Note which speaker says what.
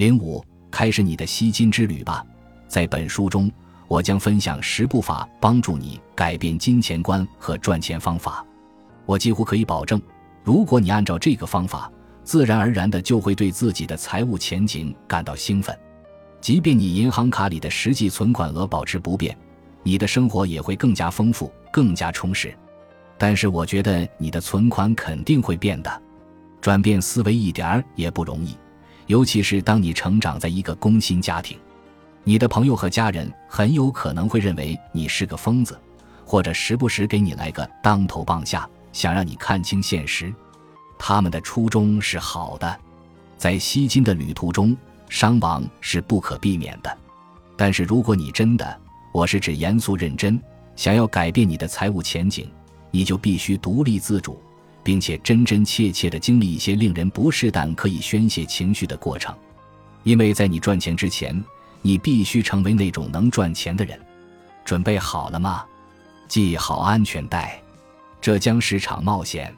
Speaker 1: 零五，开始你的吸金之旅吧。在本书中，我将分享十步法，帮助你改变金钱观和赚钱方法。我几乎可以保证，如果你按照这个方法，自然而然的就会对自己的财务前景感到兴奋。即便你银行卡里的实际存款额保持不变，你的生活也会更加丰富、更加充实。但是，我觉得你的存款肯定会变的。转变思维一点儿也不容易，尤其是当你成长在一个工薪家庭，你的朋友和家人很有可能会认为你是个疯子，或者时不时给你来个当头棒下，想让你看清现实。他们的初衷是好的，在吸金的旅途中，伤亡是不可避免的。但是，如果你真的，我是指严肃认真，想要改变你的财务前景，你就必须独立自主。并且真真切切地经历一些令人不适但可以宣泄情绪的过程，因为在你赚钱之前，你必须成为那种能赚钱的人。准备好了吗？系好安全带，这将是场冒险。